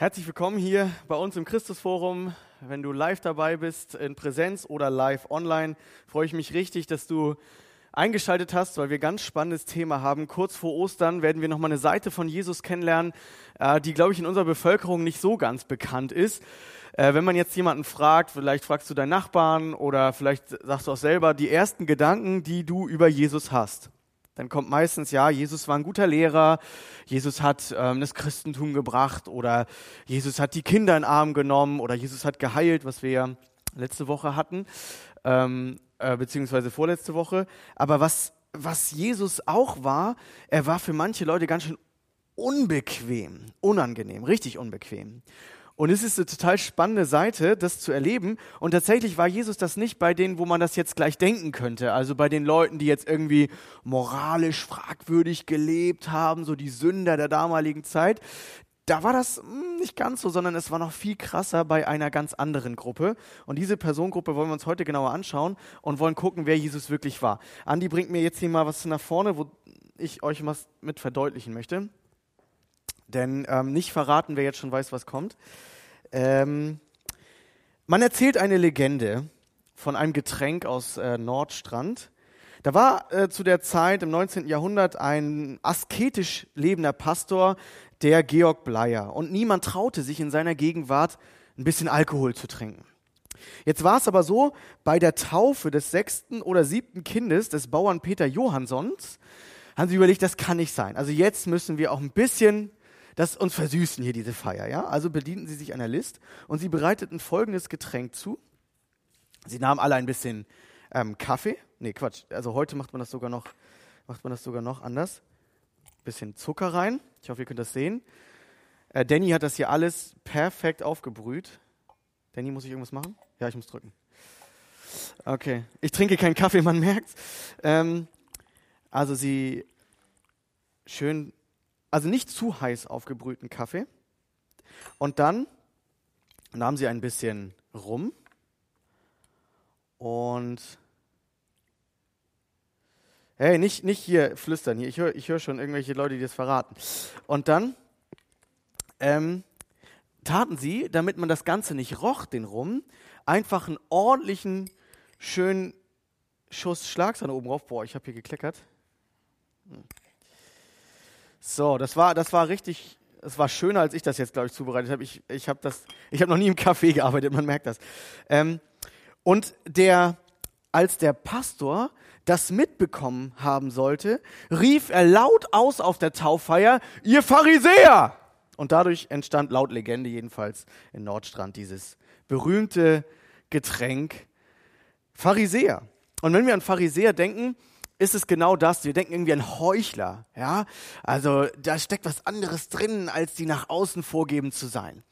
Herzlich willkommen hier bei uns im Christusforum. Wenn du live dabei bist, in Präsenz oder live online, freue ich mich richtig, dass du eingeschaltet hast, weil wir ein ganz spannendes Thema haben. Kurz vor Ostern werden wir nochmal eine Seite von Jesus kennenlernen, äh, die, glaube ich, in unserer Bevölkerung nicht so ganz bekannt ist. Äh, wenn man jetzt jemanden fragt, vielleicht fragst du deinen Nachbarn oder vielleicht sagst du auch selber die ersten Gedanken, die du über Jesus hast dann kommt meistens, ja, Jesus war ein guter Lehrer, Jesus hat ähm, das Christentum gebracht oder Jesus hat die Kinder in den Arm genommen oder Jesus hat geheilt, was wir ja letzte Woche hatten, ähm, äh, beziehungsweise vorletzte Woche. Aber was, was Jesus auch war, er war für manche Leute ganz schön unbequem, unangenehm, richtig unbequem. Und es ist eine total spannende Seite, das zu erleben. Und tatsächlich war Jesus das nicht bei denen, wo man das jetzt gleich denken könnte. Also bei den Leuten, die jetzt irgendwie moralisch fragwürdig gelebt haben, so die Sünder der damaligen Zeit. Da war das hm, nicht ganz so, sondern es war noch viel krasser bei einer ganz anderen Gruppe. Und diese Personengruppe wollen wir uns heute genauer anschauen und wollen gucken, wer Jesus wirklich war. Andi bringt mir jetzt hier mal was nach vorne, wo ich euch was mit verdeutlichen möchte. Denn ähm, nicht verraten, wer jetzt schon weiß, was kommt. Ähm, man erzählt eine Legende von einem Getränk aus äh, Nordstrand. Da war äh, zu der Zeit im 19. Jahrhundert ein asketisch lebender Pastor, der Georg Bleier. Und niemand traute sich in seiner Gegenwart ein bisschen Alkohol zu trinken. Jetzt war es aber so, bei der Taufe des sechsten oder siebten Kindes des Bauern Peter Johanssons haben sie überlegt, das kann nicht sein. Also jetzt müssen wir auch ein bisschen das uns versüßen hier diese Feier. Ja? Also bedienten sie sich einer List und sie bereiteten folgendes Getränk zu. Sie nahmen alle ein bisschen ähm, Kaffee. Nee, Quatsch. Also heute macht man das sogar noch, macht man das sogar noch anders. Bisschen Zucker rein. Ich hoffe, ihr könnt das sehen. Äh, Danny hat das hier alles perfekt aufgebrüht. Danny, muss ich irgendwas machen? Ja, ich muss drücken. Okay. Ich trinke keinen Kaffee, man merkt. Ähm, also sie schön also nicht zu heiß aufgebrühten Kaffee. Und dann nahmen sie ein bisschen Rum und hey, nicht, nicht hier flüstern hier. Ich höre ich hör schon irgendwelche Leute, die das verraten. Und dann ähm, taten sie, damit man das Ganze nicht roch, den Rum, einfach einen ordentlichen, schönen Schuss Schlagsahne oben drauf. Boah, ich habe hier gekleckert. Hm. So, das war, das war richtig, es war schöner, als ich das jetzt, glaube ich, zubereitet habe. Ich, ich habe das, ich habe noch nie im Café gearbeitet, man merkt das. Ähm, und der, als der Pastor das mitbekommen haben sollte, rief er laut aus auf der Tauffeier, ihr Pharisäer! Und dadurch entstand laut Legende jedenfalls in Nordstrand dieses berühmte Getränk Pharisäer. Und wenn wir an Pharisäer denken, ist es genau das. Wir denken irgendwie an Heuchler, ja. Also da steckt was anderes drin, als die nach außen vorgeben zu sein.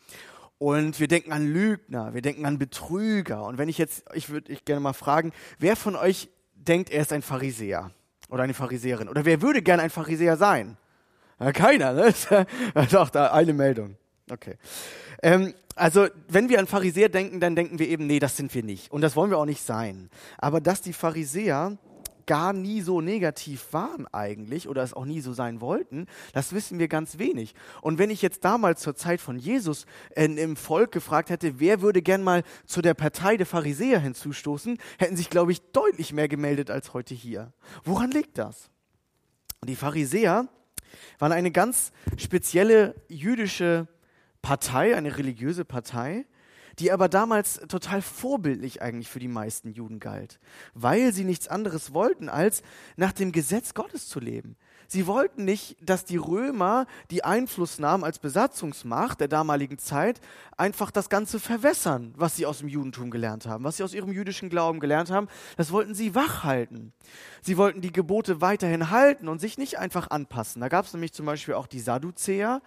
Und wir denken an Lügner, wir denken an Betrüger. Und wenn ich jetzt, ich würde ich gerne mal fragen, wer von euch denkt, er ist ein Pharisäer oder eine Pharisäerin? Oder wer würde gerne ein Pharisäer sein? Ja, keiner, ne? Doch, da eine Meldung. Okay. Ähm, also, wenn wir an Pharisäer denken, dann denken wir eben, nee, das sind wir nicht. Und das wollen wir auch nicht sein. Aber dass die Pharisäer gar nie so negativ waren eigentlich oder es auch nie so sein wollten, das wissen wir ganz wenig. Und wenn ich jetzt damals zur Zeit von Jesus äh, im Volk gefragt hätte, wer würde gern mal zu der Partei der Pharisäer hinzustoßen, hätten sich, glaube ich, deutlich mehr gemeldet als heute hier. Woran liegt das? Die Pharisäer waren eine ganz spezielle jüdische Partei, eine religiöse Partei, die aber damals total vorbildlich eigentlich für die meisten Juden galt, weil sie nichts anderes wollten, als nach dem Gesetz Gottes zu leben. Sie wollten nicht, dass die Römer die Einfluss nahmen als Besatzungsmacht der damaligen Zeit, einfach das Ganze verwässern, was sie aus dem Judentum gelernt haben, was sie aus ihrem jüdischen Glauben gelernt haben. Das wollten sie wachhalten. Sie wollten die Gebote weiterhin halten und sich nicht einfach anpassen. Da gab es nämlich zum Beispiel auch die Sadduzäer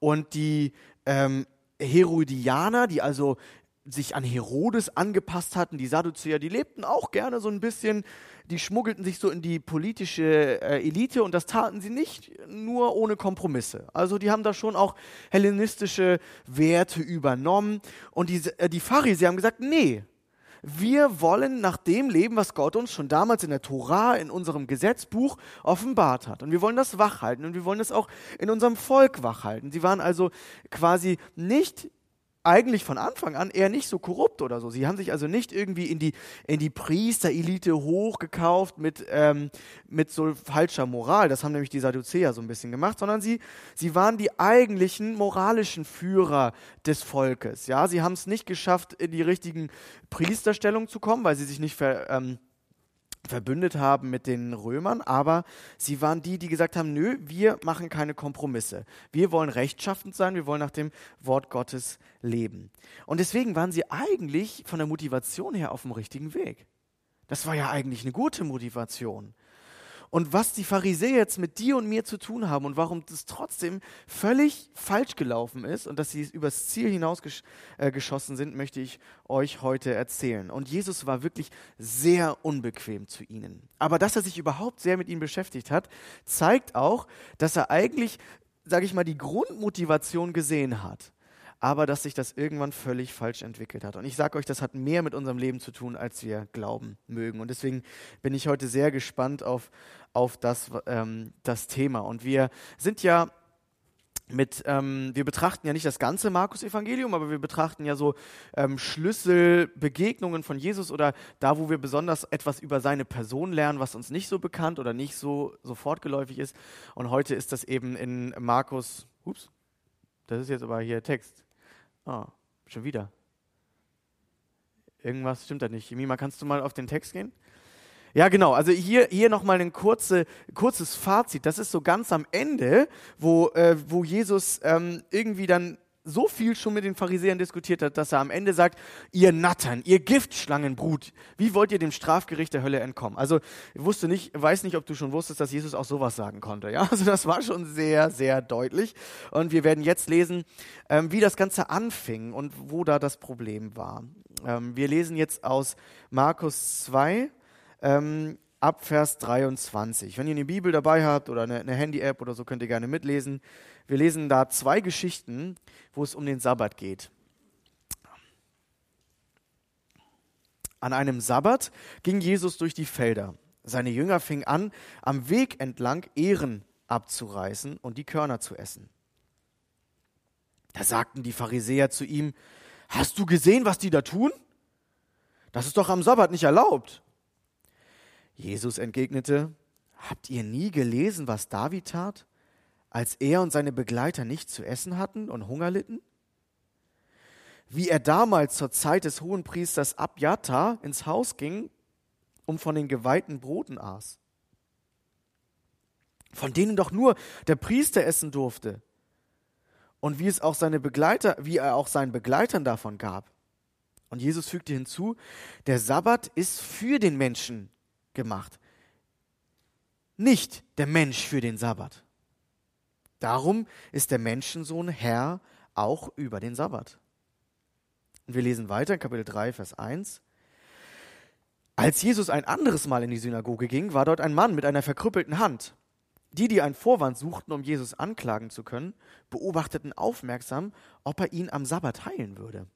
und die ähm, Herodianer, die also sich an Herodes angepasst hatten, die Sadduzäer, die lebten auch gerne so ein bisschen, die schmuggelten sich so in die politische äh, Elite und das taten sie nicht nur ohne Kompromisse. Also die haben da schon auch hellenistische Werte übernommen und die, äh, die Pharisäer haben gesagt, nee, wir wollen nach dem leben, was Gott uns schon damals in der Tora, in unserem Gesetzbuch offenbart hat. Und wir wollen das wachhalten und wir wollen das auch in unserem Volk wachhalten. Sie waren also quasi nicht eigentlich von Anfang an eher nicht so korrupt oder so. Sie haben sich also nicht irgendwie in die, in die Priesterelite hochgekauft mit, ähm, mit so falscher Moral. Das haben nämlich die Sadduzäer so ein bisschen gemacht, sondern sie, sie waren die eigentlichen moralischen Führer des Volkes. Ja, sie haben es nicht geschafft, in die richtigen Priesterstellungen zu kommen, weil sie sich nicht ver, ähm, verbündet haben mit den Römern, aber sie waren die, die gesagt haben, nö, wir machen keine Kompromisse. Wir wollen rechtschaffend sein, wir wollen nach dem Wort Gottes leben. Und deswegen waren sie eigentlich von der Motivation her auf dem richtigen Weg. Das war ja eigentlich eine gute Motivation und was die Pharisäer jetzt mit dir und mir zu tun haben und warum das trotzdem völlig falsch gelaufen ist und dass sie übers Ziel hinaus gesch äh, sind, möchte ich euch heute erzählen. Und Jesus war wirklich sehr unbequem zu ihnen. Aber dass er sich überhaupt sehr mit ihnen beschäftigt hat, zeigt auch, dass er eigentlich, sage ich mal, die Grundmotivation gesehen hat aber dass sich das irgendwann völlig falsch entwickelt hat. Und ich sage euch, das hat mehr mit unserem Leben zu tun, als wir glauben mögen. Und deswegen bin ich heute sehr gespannt auf, auf das, ähm, das Thema. Und wir sind ja mit, ähm, wir betrachten ja nicht das ganze Markus-Evangelium, aber wir betrachten ja so ähm, Schlüsselbegegnungen von Jesus oder da, wo wir besonders etwas über seine Person lernen, was uns nicht so bekannt oder nicht so sofort geläufig ist. Und heute ist das eben in Markus, ups, das ist jetzt aber hier Text. Ah, schon wieder. Irgendwas stimmt da nicht. Mima, kannst du mal auf den Text gehen? Ja, genau. Also hier, hier nochmal ein kurze, kurzes Fazit. Das ist so ganz am Ende, wo, äh, wo Jesus ähm, irgendwie dann so viel schon mit den Pharisäern diskutiert hat, dass er am Ende sagt, ihr Nattern, ihr Giftschlangenbrut, wie wollt ihr dem Strafgericht der Hölle entkommen? Also ich wusste nicht, weiß nicht, ob du schon wusstest, dass Jesus auch sowas sagen konnte. Ja, also das war schon sehr, sehr deutlich. Und wir werden jetzt lesen, ähm, wie das Ganze anfing und wo da das Problem war. Ähm, wir lesen jetzt aus Markus 2, ähm, ab Vers 23. Wenn ihr eine Bibel dabei habt oder eine, eine Handy-App oder so, könnt ihr gerne mitlesen. Wir lesen da zwei Geschichten, wo es um den Sabbat geht. An einem Sabbat ging Jesus durch die Felder. Seine Jünger fingen an, am Weg entlang Ehren abzureißen und die Körner zu essen. Da sagten die Pharisäer zu ihm, Hast du gesehen, was die da tun? Das ist doch am Sabbat nicht erlaubt. Jesus entgegnete, Habt ihr nie gelesen, was David tat, als er und seine Begleiter nichts zu essen hatten und Hunger litten? Wie er damals zur Zeit des Hohenpriesters Abjata ins Haus ging, um von den geweihten Broten aß, von denen doch nur der Priester essen durfte, und wie es auch seine Begleiter, wie er auch seinen Begleitern davon gab. Und Jesus fügte hinzu, der Sabbat ist für den Menschen gemacht, nicht der Mensch für den Sabbat. Darum ist der Menschensohn Herr auch über den Sabbat. Und wir lesen weiter in Kapitel 3, Vers 1. Als Jesus ein anderes Mal in die Synagoge ging, war dort ein Mann mit einer verkrüppelten Hand. Die, die einen Vorwand suchten, um Jesus anklagen zu können, beobachteten aufmerksam, ob er ihn am Sabbat heilen würde.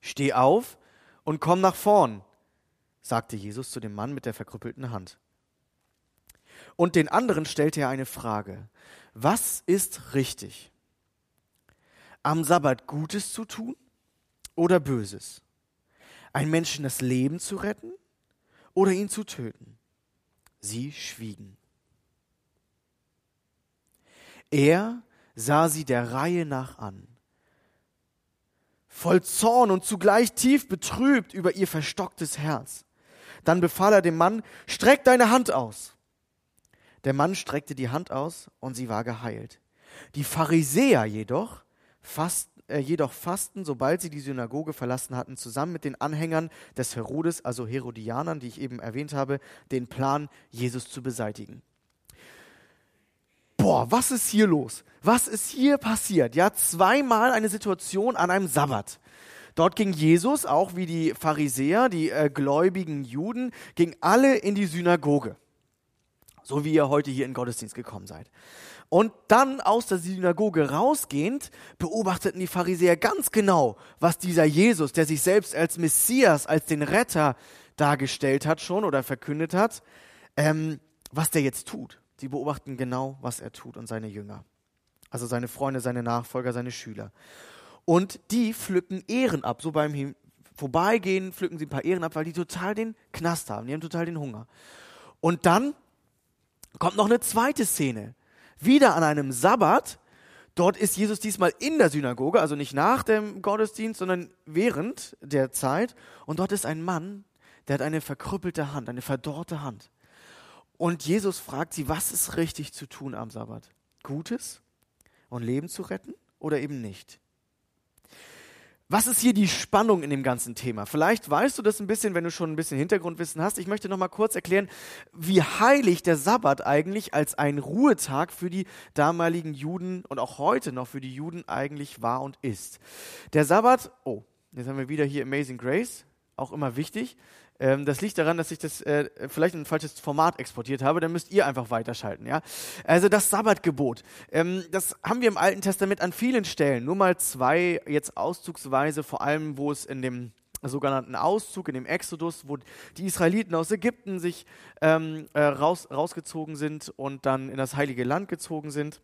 Steh auf und komm nach vorn, sagte Jesus zu dem Mann mit der verkrüppelten Hand. Und den anderen stellte er eine Frage. Was ist richtig? Am Sabbat Gutes zu tun oder Böses? Ein Menschen das Leben zu retten oder ihn zu töten? Sie schwiegen. Er sah sie der Reihe nach an, voll Zorn und zugleich tief betrübt über ihr verstocktes Herz. Dann befahl er dem Mann, streck deine Hand aus. Der Mann streckte die Hand aus und sie war geheilt. Die Pharisäer jedoch, fast, äh, jedoch fasten, sobald sie die Synagoge verlassen hatten, zusammen mit den Anhängern des Herodes, also Herodianern, die ich eben erwähnt habe, den Plan, Jesus zu beseitigen. Boah, was ist hier los? Was ist hier passiert? Ja, zweimal eine Situation an einem Sabbat. Dort ging Jesus, auch wie die Pharisäer, die äh, gläubigen Juden, ging alle in die Synagoge so wie ihr heute hier in Gottesdienst gekommen seid. Und dann aus der Synagoge rausgehend beobachteten die Pharisäer ganz genau, was dieser Jesus, der sich selbst als Messias, als den Retter dargestellt hat schon oder verkündet hat, ähm, was der jetzt tut. Sie beobachten genau, was er tut und seine Jünger. Also seine Freunde, seine Nachfolger, seine Schüler. Und die pflücken Ehren ab. So beim Vorbeigehen pflücken sie ein paar Ehren ab, weil die total den Knast haben. Die haben total den Hunger. Und dann kommt noch eine zweite Szene. Wieder an einem Sabbat. Dort ist Jesus diesmal in der Synagoge, also nicht nach dem Gottesdienst, sondern während der Zeit. Und dort ist ein Mann, der hat eine verkrüppelte Hand, eine verdorrte Hand. Und Jesus fragt sie, was ist richtig zu tun am Sabbat? Gutes und Leben zu retten oder eben nicht? Was ist hier die Spannung in dem ganzen Thema? Vielleicht weißt du das ein bisschen, wenn du schon ein bisschen Hintergrundwissen hast. Ich möchte noch mal kurz erklären, wie heilig der Sabbat eigentlich als ein Ruhetag für die damaligen Juden und auch heute noch für die Juden eigentlich war und ist. Der Sabbat, oh, jetzt haben wir wieder hier Amazing Grace, auch immer wichtig. Ähm, das liegt daran, dass ich das äh, vielleicht in ein falsches Format exportiert habe. Dann müsst ihr einfach weiterschalten. Ja? Also das Sabbatgebot. Ähm, das haben wir im Alten Testament an vielen Stellen. Nur mal zwei jetzt auszugsweise, vor allem wo es in dem sogenannten Auszug, in dem Exodus, wo die Israeliten aus Ägypten sich ähm, äh, raus, rausgezogen sind und dann in das heilige Land gezogen sind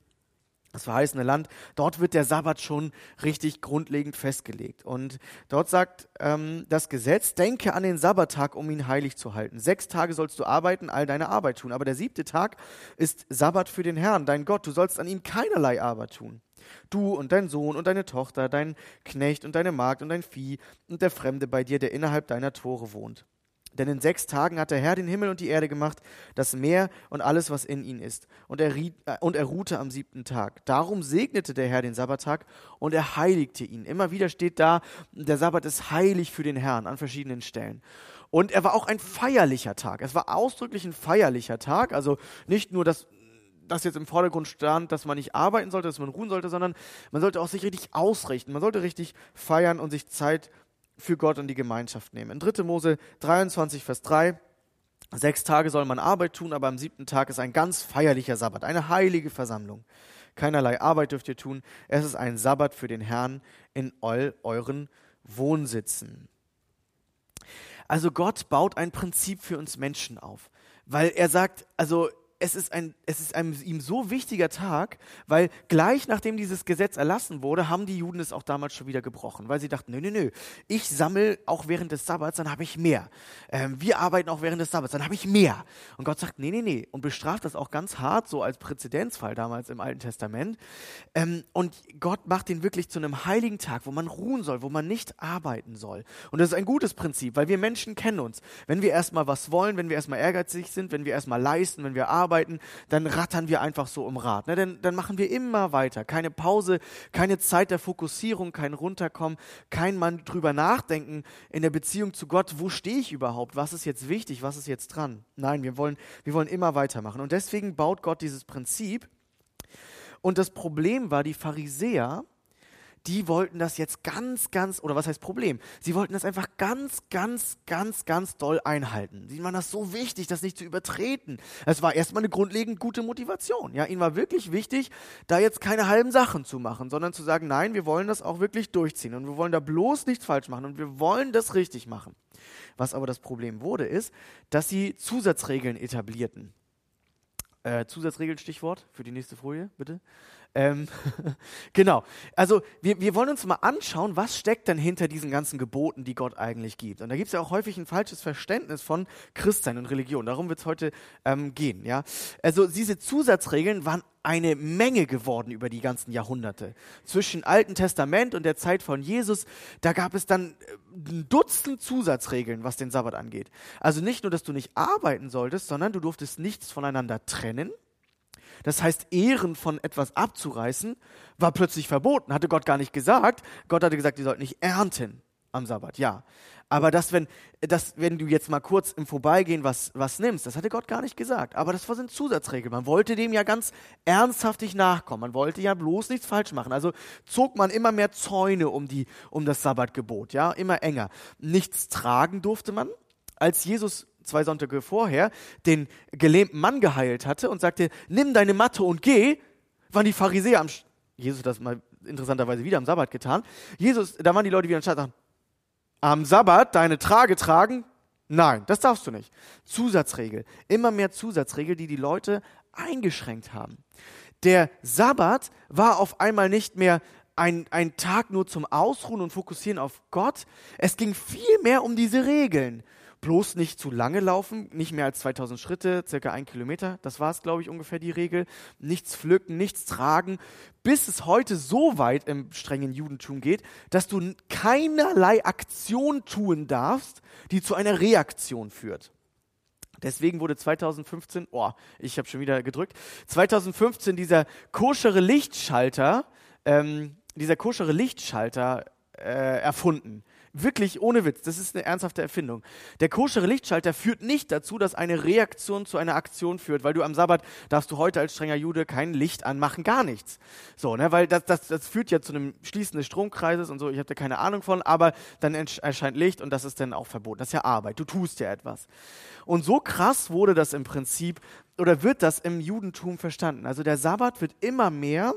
das verheißene Land, dort wird der Sabbat schon richtig grundlegend festgelegt. Und dort sagt ähm, das Gesetz, denke an den Sabbattag, um ihn heilig zu halten. Sechs Tage sollst du arbeiten, all deine Arbeit tun. Aber der siebte Tag ist Sabbat für den Herrn, dein Gott. Du sollst an ihm keinerlei Arbeit tun. Du und dein Sohn und deine Tochter, dein Knecht und deine Magd und dein Vieh und der Fremde bei dir, der innerhalb deiner Tore wohnt. Denn in sechs Tagen hat der Herr den Himmel und die Erde gemacht, das Meer und alles, was in ihnen ist. Und er, riet, äh, und er ruhte am siebten Tag. Darum segnete der Herr den Sabbattag und er heiligte ihn. Immer wieder steht da, der Sabbat ist heilig für den Herrn an verschiedenen Stellen. Und er war auch ein feierlicher Tag. Es war ausdrücklich ein feierlicher Tag. Also nicht nur, dass das jetzt im Vordergrund stand, dass man nicht arbeiten sollte, dass man ruhen sollte, sondern man sollte auch sich richtig ausrichten. Man sollte richtig feiern und sich Zeit für Gott und die Gemeinschaft nehmen. In 3. Mose 23, Vers 3. Sechs Tage soll man Arbeit tun, aber am siebten Tag ist ein ganz feierlicher Sabbat, eine heilige Versammlung. Keinerlei Arbeit dürft ihr tun. Es ist ein Sabbat für den Herrn in all euren Wohnsitzen. Also Gott baut ein Prinzip für uns Menschen auf, weil er sagt, also es ist ein, es ist ein ihm so wichtiger Tag, weil gleich nachdem dieses Gesetz erlassen wurde, haben die Juden es auch damals schon wieder gebrochen, weil sie dachten, nö, nö, nö, ich sammle auch während des Sabbats, dann habe ich mehr. Ähm, wir arbeiten auch während des Sabbats, dann habe ich mehr. Und Gott sagt, nee, nee, nee, und bestraft das auch ganz hart, so als Präzedenzfall damals im Alten Testament. Ähm, und Gott macht den wirklich zu einem heiligen Tag, wo man ruhen soll, wo man nicht arbeiten soll. Und das ist ein gutes Prinzip, weil wir Menschen kennen uns. Wenn wir erstmal was wollen, wenn wir erstmal ehrgeizig sind, wenn wir erstmal leisten, wenn wir arbeiten, arbeiten, dann rattern wir einfach so im Rad. Ne? Dann, dann machen wir immer weiter. Keine Pause, keine Zeit der Fokussierung, kein Runterkommen, kein Mann drüber nachdenken in der Beziehung zu Gott, wo stehe ich überhaupt? Was ist jetzt wichtig? Was ist jetzt dran? Nein, wir wollen, wir wollen immer weitermachen. Und deswegen baut Gott dieses Prinzip. Und das Problem war, die Pharisäer, die wollten das jetzt ganz, ganz, oder was heißt Problem? Sie wollten das einfach ganz, ganz, ganz, ganz doll einhalten. Sie waren das so wichtig, das nicht zu übertreten. Es war erstmal eine grundlegend gute Motivation. Ja, ihnen war wirklich wichtig, da jetzt keine halben Sachen zu machen, sondern zu sagen, nein, wir wollen das auch wirklich durchziehen und wir wollen da bloß nichts falsch machen und wir wollen das richtig machen. Was aber das Problem wurde, ist, dass sie Zusatzregeln etablierten. Äh, Zusatzregeln, Stichwort für die nächste Folie, bitte. Ähm, genau. Also wir, wir wollen uns mal anschauen, was steckt denn hinter diesen ganzen Geboten, die Gott eigentlich gibt. Und da gibt es ja auch häufig ein falsches Verständnis von Christsein und Religion. Darum wird es heute ähm, gehen. Ja? Also diese Zusatzregeln waren eine Menge geworden über die ganzen Jahrhunderte. Zwischen Alten Testament und der Zeit von Jesus, da gab es dann äh, ein Dutzend Zusatzregeln, was den Sabbat angeht. Also nicht nur, dass du nicht arbeiten solltest, sondern du durftest nichts voneinander trennen das heißt, Ehren von etwas abzureißen, war plötzlich verboten. Hatte Gott gar nicht gesagt. Gott hatte gesagt, ihr sollt nicht ernten am Sabbat, ja. Aber das, wenn, das, wenn du jetzt mal kurz im Vorbeigehen was, was nimmst, das hatte Gott gar nicht gesagt. Aber das war so eine Zusatzregel. Man wollte dem ja ganz ernsthaftig nachkommen. Man wollte ja bloß nichts falsch machen. Also zog man immer mehr Zäune um, die, um das Sabbatgebot, ja, immer enger. Nichts tragen durfte man. Als Jesus zwei Sonntage vorher den gelähmten Mann geheilt hatte und sagte, nimm deine Matte und geh, Waren die Pharisäer am, Jesus hat das mal interessanterweise wieder am Sabbat getan. Jesus, da waren die Leute wieder am am Sabbat deine Trage tragen? Nein, das darfst du nicht. Zusatzregel. Immer mehr Zusatzregel, die die Leute eingeschränkt haben. Der Sabbat war auf einmal nicht mehr ein, ein Tag nur zum Ausruhen und Fokussieren auf Gott. Es ging viel mehr um diese Regeln. Bloß nicht zu lange laufen, nicht mehr als 2000 Schritte, circa ein Kilometer. Das war es, glaube ich, ungefähr die Regel. Nichts pflücken, nichts tragen, bis es heute so weit im strengen Judentum geht, dass du keinerlei Aktion tun darfst, die zu einer Reaktion führt. Deswegen wurde 2015, oh, ich habe schon wieder gedrückt, 2015 dieser koschere Lichtschalter, ähm, dieser koschere Lichtschalter äh, erfunden. Wirklich ohne Witz, das ist eine ernsthafte Erfindung. Der koschere Lichtschalter führt nicht dazu, dass eine Reaktion zu einer Aktion führt, weil du am Sabbat darfst du heute als strenger Jude kein Licht anmachen, gar nichts. So, ne, weil das, das, das führt ja zu einem Schließen des Stromkreises und so, ich habe da keine Ahnung von, aber dann erscheint Licht und das ist dann auch verboten. Das ist ja Arbeit, du tust ja etwas. Und so krass wurde das im Prinzip oder wird das im Judentum verstanden. Also der Sabbat wird immer mehr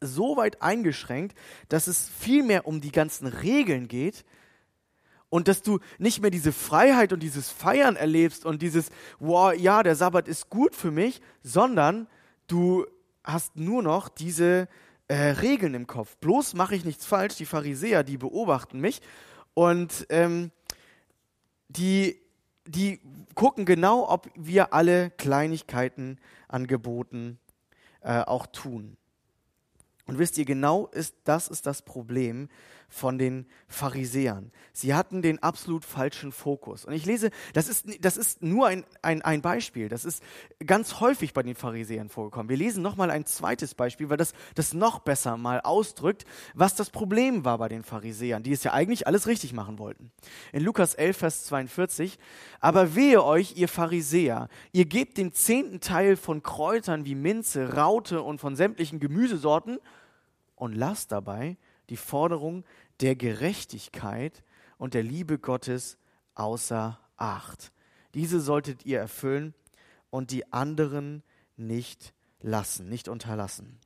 so weit eingeschränkt, dass es viel mehr um die ganzen Regeln geht und dass du nicht mehr diese Freiheit und dieses Feiern erlebst und dieses, wow, ja, der Sabbat ist gut für mich, sondern du hast nur noch diese äh, Regeln im Kopf. Bloß mache ich nichts falsch. Die Pharisäer, die beobachten mich und ähm, die, die gucken genau, ob wir alle Kleinigkeiten angeboten äh, auch tun. Und wisst ihr, genau ist, das ist das Problem von den Pharisäern. Sie hatten den absolut falschen Fokus. Und ich lese, das ist, das ist nur ein, ein, ein Beispiel. Das ist ganz häufig bei den Pharisäern vorgekommen. Wir lesen nochmal ein zweites Beispiel, weil das, das noch besser mal ausdrückt, was das Problem war bei den Pharisäern, die es ja eigentlich alles richtig machen wollten. In Lukas 11, Vers 42, aber wehe euch, ihr Pharisäer, ihr gebt den zehnten Teil von Kräutern wie Minze, Raute und von sämtlichen Gemüsesorten und lasst dabei die Forderung der Gerechtigkeit und der Liebe Gottes außer Acht. Diese solltet ihr erfüllen und die anderen nicht lassen, nicht unterlassen.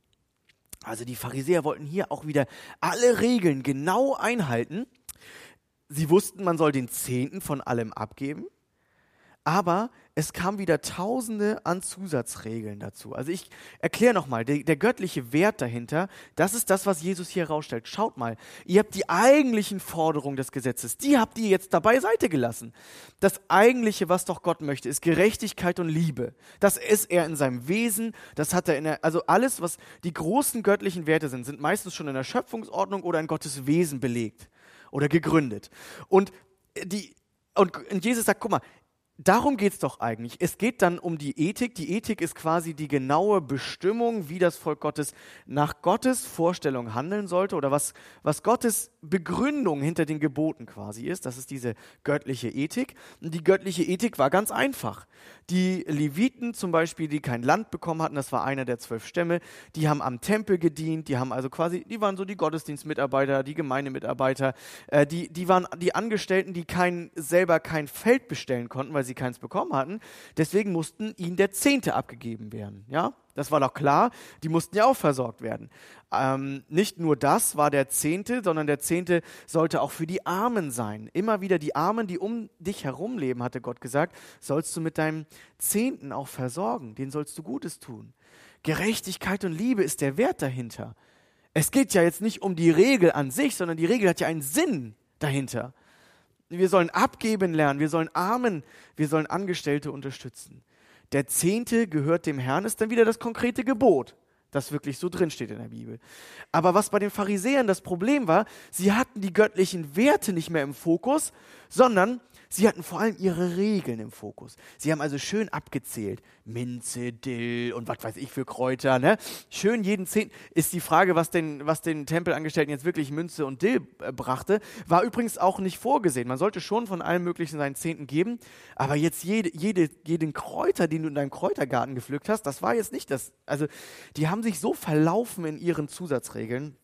Also die Pharisäer wollten hier auch wieder alle Regeln genau einhalten. Sie wussten, man soll den Zehnten von allem abgeben, aber es kam wieder Tausende an Zusatzregeln dazu. Also ich erkläre nochmal, der, der göttliche Wert dahinter, das ist das, was Jesus hier herausstellt. Schaut mal, ihr habt die eigentlichen Forderungen des Gesetzes, die habt ihr jetzt dabei Seite gelassen. Das eigentliche, was doch Gott möchte, ist Gerechtigkeit und Liebe. Das ist er in seinem Wesen, das hat er in der, also alles, was die großen göttlichen Werte sind, sind meistens schon in der Schöpfungsordnung oder in Gottes Wesen belegt oder gegründet. Und die, und Jesus sagt, guck mal, Darum geht es doch eigentlich. Es geht dann um die Ethik. Die Ethik ist quasi die genaue Bestimmung, wie das Volk Gottes nach Gottes Vorstellung handeln sollte oder was, was Gottes Begründung hinter den Geboten quasi ist. Das ist diese göttliche Ethik. Und die göttliche Ethik war ganz einfach. Die Leviten zum Beispiel, die kein Land bekommen hatten, das war einer der zwölf Stämme, die haben am Tempel gedient, die haben also quasi, die waren so die Gottesdienstmitarbeiter, die Gemeindemitarbeiter, äh, die, die waren die Angestellten, die kein, selber kein Feld bestellen konnten, weil weil sie keins bekommen hatten. Deswegen mussten ihnen der Zehnte abgegeben werden. Ja, das war doch klar. Die mussten ja auch versorgt werden. Ähm, nicht nur das war der Zehnte, sondern der Zehnte sollte auch für die Armen sein. Immer wieder die Armen, die um dich herum leben, hatte Gott gesagt, sollst du mit deinem Zehnten auch versorgen. Den sollst du Gutes tun. Gerechtigkeit und Liebe ist der Wert dahinter. Es geht ja jetzt nicht um die Regel an sich, sondern die Regel hat ja einen Sinn dahinter. Wir sollen abgeben lernen, wir sollen Armen, wir sollen Angestellte unterstützen. Der Zehnte gehört dem Herrn, ist dann wieder das konkrete Gebot, das wirklich so drinsteht in der Bibel. Aber was bei den Pharisäern das Problem war, sie hatten die göttlichen Werte nicht mehr im Fokus, sondern Sie hatten vor allem ihre Regeln im Fokus. Sie haben also schön abgezählt. Minze, Dill und was weiß ich für Kräuter. Ne? Schön jeden Zehnten. Ist die Frage, was den, was den Tempelangestellten jetzt wirklich Münze und Dill äh, brachte, war übrigens auch nicht vorgesehen. Man sollte schon von allem Möglichen seinen Zehnten geben, aber jetzt jede, jede, jeden Kräuter, den du in deinem Kräutergarten gepflückt hast, das war jetzt nicht das. Also die haben sich so verlaufen in ihren Zusatzregeln.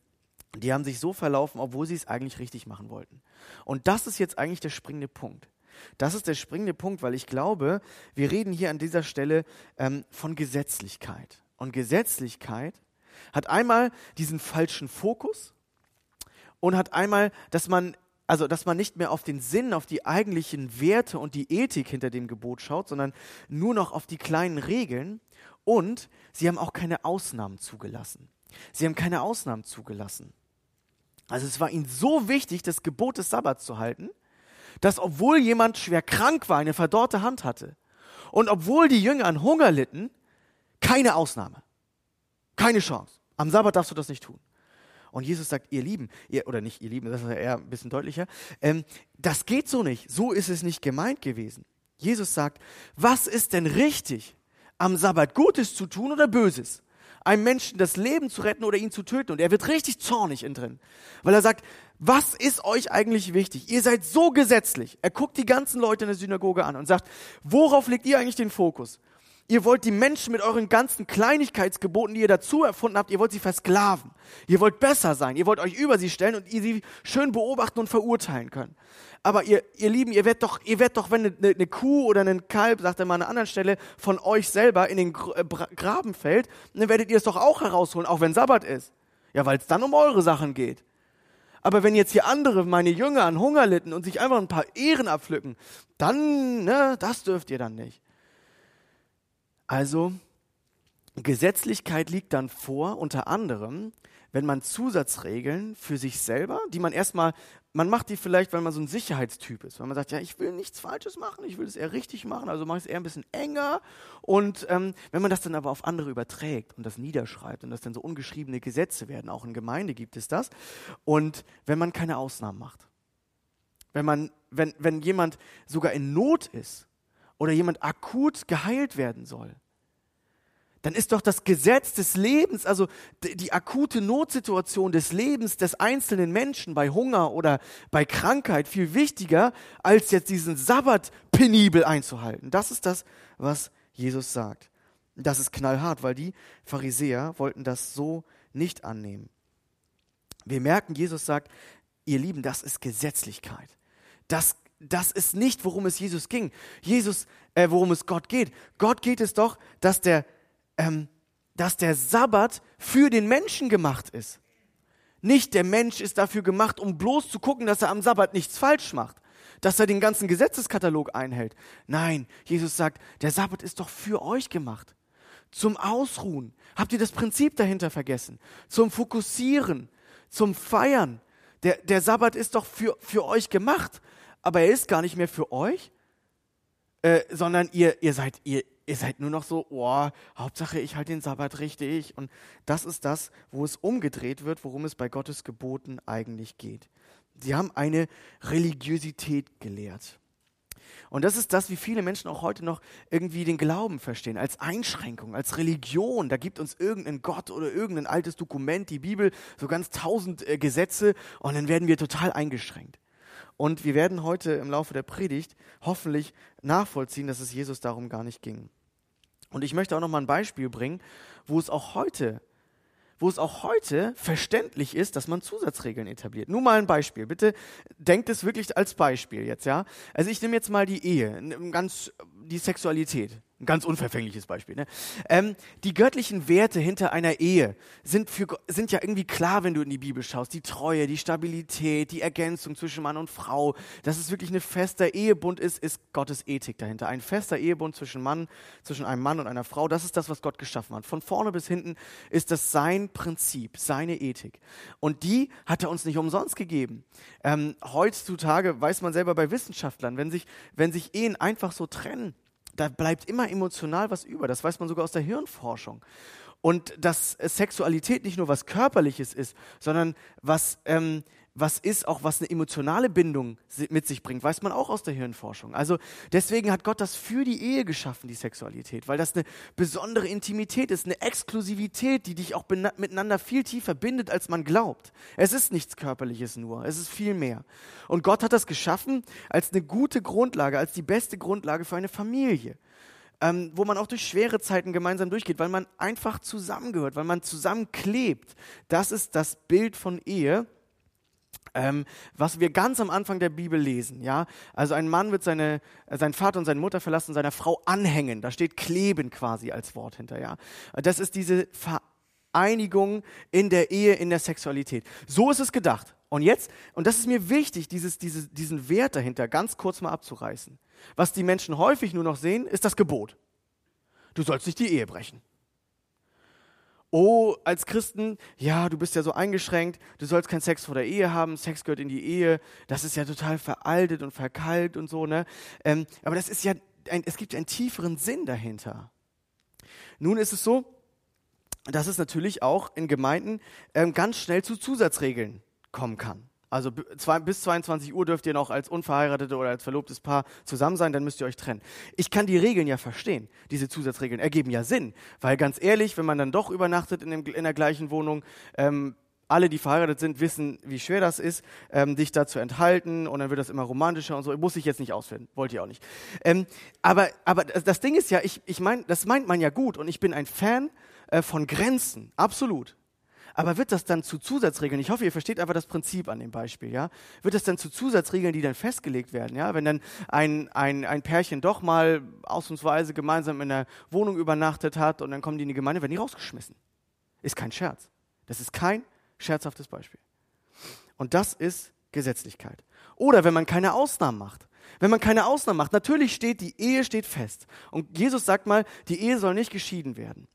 Die haben sich so verlaufen, obwohl sie es eigentlich richtig machen wollten. Und das ist jetzt eigentlich der springende Punkt. Das ist der springende Punkt, weil ich glaube, wir reden hier an dieser Stelle ähm, von Gesetzlichkeit. und Gesetzlichkeit hat einmal diesen falschen Fokus und hat einmal, dass man also dass man nicht mehr auf den Sinn, auf die eigentlichen Werte und die Ethik hinter dem Gebot schaut, sondern nur noch auf die kleinen Regeln. Und sie haben auch keine Ausnahmen zugelassen. Sie haben keine Ausnahmen zugelassen. Also es war ihnen so wichtig, das Gebot des Sabbats zu halten, dass obwohl jemand schwer krank war, eine verdorrte Hand hatte und obwohl die Jünger an Hunger litten, keine Ausnahme. Keine Chance. Am Sabbat darfst du das nicht tun. Und Jesus sagt, ihr Lieben, ihr, oder nicht ihr Lieben, das ist eher ein bisschen deutlicher, ähm, das geht so nicht. So ist es nicht gemeint gewesen. Jesus sagt, was ist denn richtig, am Sabbat Gutes zu tun oder Böses? Einem Menschen das Leben zu retten oder ihn zu töten. Und er wird richtig zornig in drin, weil er sagt, was ist euch eigentlich wichtig? Ihr seid so gesetzlich. Er guckt die ganzen Leute in der Synagoge an und sagt, worauf legt ihr eigentlich den Fokus? Ihr wollt die Menschen mit euren ganzen Kleinigkeitsgeboten, die ihr dazu erfunden habt, ihr wollt sie versklaven. Ihr wollt besser sein. Ihr wollt euch über sie stellen und ihr sie schön beobachten und verurteilen können. Aber ihr, ihr Lieben, ihr werdet doch, ihr werdet doch, wenn eine, eine Kuh oder ein Kalb, sagt er mal an einer anderen Stelle, von euch selber in den äh, Graben fällt, dann werdet ihr es doch auch herausholen, auch wenn Sabbat ist. Ja, weil es dann um eure Sachen geht. Aber wenn jetzt hier andere, meine Jünger, an Hunger litten und sich einfach ein paar Ehren abpflücken, dann, ne, das dürft ihr dann nicht. Also Gesetzlichkeit liegt dann vor, unter anderem, wenn man Zusatzregeln für sich selber, die man erstmal, man macht die vielleicht, weil man so ein Sicherheitstyp ist, weil man sagt, ja, ich will nichts Falsches machen, ich will es eher richtig machen, also mache ich es eher ein bisschen enger. Und ähm, wenn man das dann aber auf andere überträgt und das niederschreibt und das dann so ungeschriebene Gesetze werden, auch in Gemeinde gibt es das, und wenn man keine Ausnahmen macht, wenn man, wenn, wenn jemand sogar in Not ist, oder jemand akut geheilt werden soll, dann ist doch das Gesetz des Lebens, also die akute Notsituation des Lebens des einzelnen Menschen bei Hunger oder bei Krankheit viel wichtiger, als jetzt diesen Sabbat penibel einzuhalten. Das ist das, was Jesus sagt. Das ist knallhart, weil die Pharisäer wollten das so nicht annehmen. Wir merken, Jesus sagt, ihr Lieben, das ist Gesetzlichkeit. Das das ist nicht, worum es Jesus ging. Jesus, äh, worum es Gott geht. Gott geht es doch, dass der, ähm, dass der Sabbat für den Menschen gemacht ist. Nicht der Mensch ist dafür gemacht, um bloß zu gucken, dass er am Sabbat nichts falsch macht, dass er den ganzen Gesetzeskatalog einhält. Nein, Jesus sagt, der Sabbat ist doch für euch gemacht. Zum Ausruhen. Habt ihr das Prinzip dahinter vergessen? Zum Fokussieren, zum Feiern. Der, der Sabbat ist doch für, für euch gemacht aber er ist gar nicht mehr für euch, äh, sondern ihr, ihr, seid, ihr, ihr seid nur noch so, oh, Hauptsache ich halte den Sabbat richtig. Und das ist das, wo es umgedreht wird, worum es bei Gottes Geboten eigentlich geht. Sie haben eine Religiosität gelehrt. Und das ist das, wie viele Menschen auch heute noch irgendwie den Glauben verstehen, als Einschränkung, als Religion. Da gibt uns irgendein Gott oder irgendein altes Dokument, die Bibel, so ganz tausend äh, Gesetze und dann werden wir total eingeschränkt. Und wir werden heute im Laufe der Predigt hoffentlich nachvollziehen, dass es Jesus darum gar nicht ging. Und ich möchte auch noch mal ein Beispiel bringen, wo es auch heute wo es auch heute verständlich ist, dass man Zusatzregeln etabliert. Nur mal ein Beispiel. Bitte denkt es wirklich als Beispiel jetzt, ja? Also ich nehme jetzt mal die Ehe, ganz die Sexualität. Ein ganz unverfängliches Beispiel. Ne? Ähm, die göttlichen Werte hinter einer Ehe sind, für, sind ja irgendwie klar, wenn du in die Bibel schaust. Die Treue, die Stabilität, die Ergänzung zwischen Mann und Frau. Dass es wirklich ein fester Ehebund ist, ist Gottes Ethik dahinter. Ein fester Ehebund zwischen Mann, zwischen einem Mann und einer Frau. Das ist das, was Gott geschaffen hat. Von vorne bis hinten ist das sein Prinzip, seine Ethik. Und die hat er uns nicht umsonst gegeben. Ähm, heutzutage weiß man selber bei Wissenschaftlern, wenn sich, wenn sich Ehen einfach so trennen, da bleibt immer emotional was über. Das weiß man sogar aus der Hirnforschung. Und dass Sexualität nicht nur was Körperliches ist, sondern was ähm, was ist, auch was eine emotionale Bindung mit sich bringt, weiß man auch aus der Hirnforschung. Also deswegen hat Gott das für die Ehe geschaffen, die Sexualität, weil das eine besondere Intimität ist, eine Exklusivität, die dich auch miteinander viel tiefer bindet, als man glaubt. Es ist nichts Körperliches nur, es ist viel mehr. Und Gott hat das geschaffen als eine gute Grundlage, als die beste Grundlage für eine Familie. Ähm, wo man auch durch schwere Zeiten gemeinsam durchgeht, weil man einfach zusammengehört, weil man zusammenklebt. Das ist das Bild von Ehe ähm, was wir ganz am Anfang der Bibel lesen. Ja? Also ein Mann wird seine, äh, seinen Vater und seine Mutter verlassen, seiner Frau anhängen. Da steht kleben quasi als Wort hinter. Ja? Das ist diese Vereinigung in der Ehe, in der Sexualität. So ist es gedacht. Und jetzt, und das ist mir wichtig, dieses, dieses, diesen Wert dahinter ganz kurz mal abzureißen. Was die Menschen häufig nur noch sehen, ist das Gebot. Du sollst nicht die Ehe brechen oh, als Christen, ja, du bist ja so eingeschränkt, du sollst keinen Sex vor der Ehe haben, Sex gehört in die Ehe, das ist ja total veraltet und verkalkt und so, ne? Ähm, aber das ist ja, ein, es gibt einen tieferen Sinn dahinter. Nun ist es so, dass es natürlich auch in Gemeinden ähm, ganz schnell zu Zusatzregeln kommen kann. Also bis 22 Uhr dürft ihr noch als unverheiratetes oder als verlobtes Paar zusammen sein, dann müsst ihr euch trennen. Ich kann die Regeln ja verstehen. Diese Zusatzregeln ergeben ja Sinn. Weil ganz ehrlich, wenn man dann doch übernachtet in, dem, in der gleichen Wohnung, ähm, alle, die verheiratet sind, wissen, wie schwer das ist, ähm, dich da zu enthalten und dann wird das immer romantischer und so. Muss ich jetzt nicht ausfinden, wollt ihr auch nicht. Ähm, aber, aber das Ding ist ja, ich, ich meine, das meint man ja gut und ich bin ein Fan äh, von Grenzen, absolut. Aber wird das dann zu Zusatzregeln? Ich hoffe, ihr versteht einfach das Prinzip an dem Beispiel, ja? Wird das dann zu Zusatzregeln, die dann festgelegt werden, ja? Wenn dann ein, ein, ein Pärchen doch mal ausnahmsweise gemeinsam in der Wohnung übernachtet hat und dann kommen die in die Gemeinde, werden die rausgeschmissen. Ist kein Scherz. Das ist kein scherzhaftes Beispiel. Und das ist Gesetzlichkeit. Oder wenn man keine Ausnahmen macht. Wenn man keine Ausnahmen macht, natürlich steht, die Ehe steht fest. Und Jesus sagt mal, die Ehe soll nicht geschieden werden.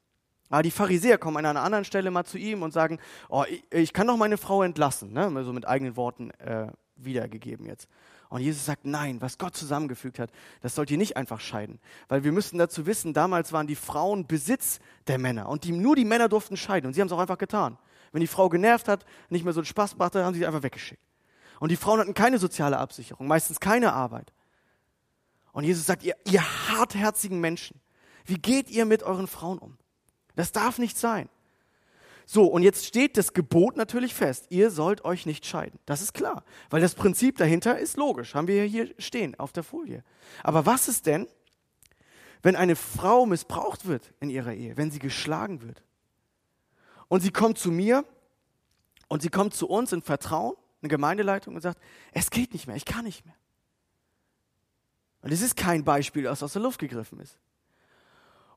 Aber die Pharisäer kommen an einer anderen Stelle mal zu ihm und sagen, oh, ich, ich kann doch meine Frau entlassen, ne? so mit eigenen Worten äh, wiedergegeben jetzt. Und Jesus sagt, nein, was Gott zusammengefügt hat, das sollt ihr nicht einfach scheiden. Weil wir müssen dazu wissen, damals waren die Frauen Besitz der Männer und die, nur die Männer durften scheiden und sie haben es auch einfach getan. Wenn die Frau genervt hat, nicht mehr so einen Spaß machte, haben sie sie einfach weggeschickt. Und die Frauen hatten keine soziale Absicherung, meistens keine Arbeit. Und Jesus sagt, ihr, ihr hartherzigen Menschen, wie geht ihr mit euren Frauen um? Das darf nicht sein. So, und jetzt steht das Gebot natürlich fest. Ihr sollt euch nicht scheiden. Das ist klar. Weil das Prinzip dahinter ist logisch. Haben wir hier stehen auf der Folie. Aber was ist denn, wenn eine Frau missbraucht wird in ihrer Ehe, wenn sie geschlagen wird? Und sie kommt zu mir und sie kommt zu uns in Vertrauen, eine Gemeindeleitung und sagt, es geht nicht mehr, ich kann nicht mehr. Und es ist kein Beispiel, das aus der Luft gegriffen ist.